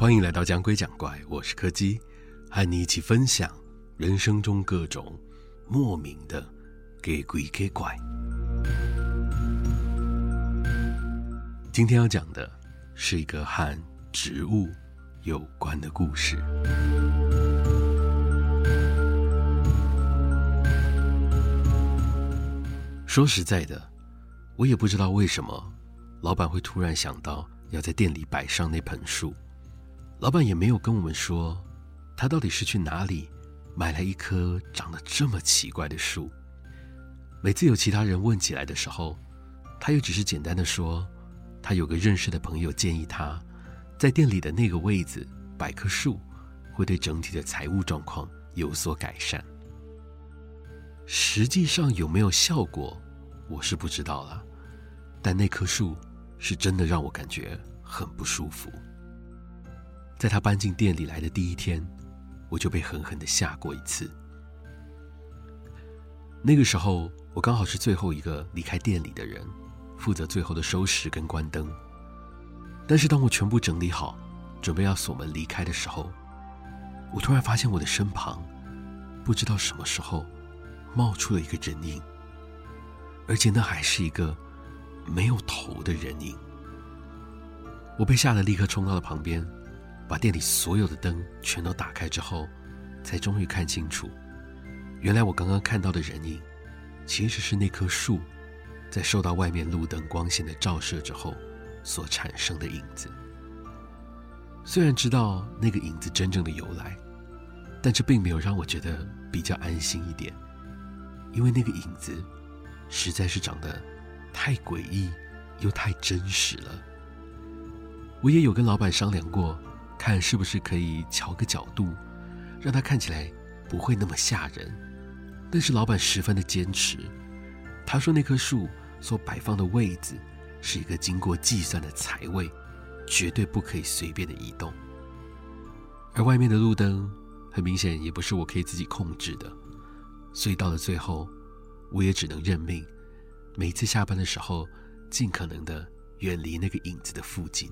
欢迎来到讲鬼讲怪，我是柯基，和你一起分享人生中各种莫名的给鬼给怪。今天要讲的是一个和植物有关的故事。说实在的，我也不知道为什么老板会突然想到要在店里摆上那盆树。老板也没有跟我们说，他到底是去哪里买来一棵长得这么奇怪的树。每次有其他人问起来的时候，他又只是简单的说，他有个认识的朋友建议他，在店里的那个位子摆棵树，会对整体的财务状况有所改善。实际上有没有效果，我是不知道了，但那棵树是真的让我感觉很不舒服。在他搬进店里来的第一天，我就被狠狠的吓过一次。那个时候，我刚好是最后一个离开店里的人，负责最后的收拾跟关灯。但是，当我全部整理好，准备要锁门离开的时候，我突然发现我的身旁，不知道什么时候冒出了一个人影，而且那还是一个没有头的人影。我被吓得立刻冲到了旁边。把店里所有的灯全都打开之后，才终于看清楚，原来我刚刚看到的人影，其实是那棵树，在受到外面路灯光线的照射之后所产生的影子。虽然知道那个影子真正的由来，但这并没有让我觉得比较安心一点，因为那个影子实在是长得太诡异又太真实了。我也有跟老板商量过。看是不是可以调个角度，让它看起来不会那么吓人。但是老板十分的坚持，他说那棵树所摆放的位置是一个经过计算的财位，绝对不可以随便的移动。而外面的路灯很明显也不是我可以自己控制的，所以到了最后，我也只能认命，每次下班的时候，尽可能的远离那个影子的附近。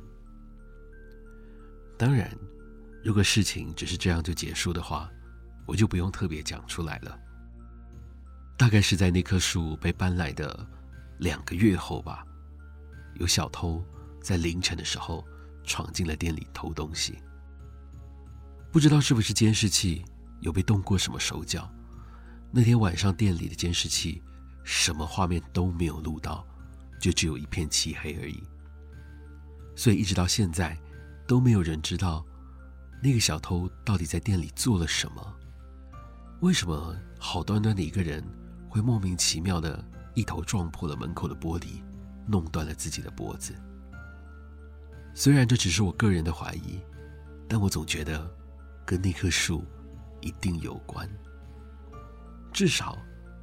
当然，如果事情只是这样就结束的话，我就不用特别讲出来了。大概是在那棵树被搬来的两个月后吧，有小偷在凌晨的时候闯进了店里偷东西。不知道是不是监视器有被动过什么手脚，那天晚上店里的监视器什么画面都没有录到，就只有一片漆黑而已。所以一直到现在。都没有人知道，那个小偷到底在店里做了什么？为什么好端端的一个人会莫名其妙的一头撞破了门口的玻璃，弄断了自己的脖子？虽然这只是我个人的怀疑，但我总觉得跟那棵树一定有关。至少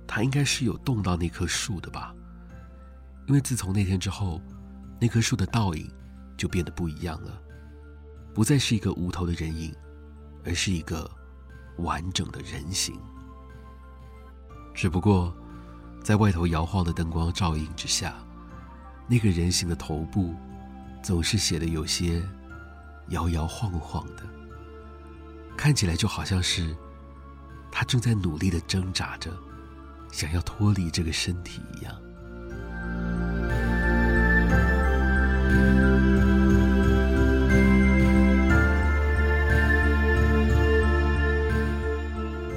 他应该是有动到那棵树的吧？因为自从那天之后，那棵树的倒影就变得不一样了。不再是一个无头的人影，而是一个完整的人形。只不过，在外头摇晃的灯光照映之下，那个人形的头部总是显得有些摇摇晃晃的，看起来就好像是他正在努力的挣扎着，想要脱离这个身体一样。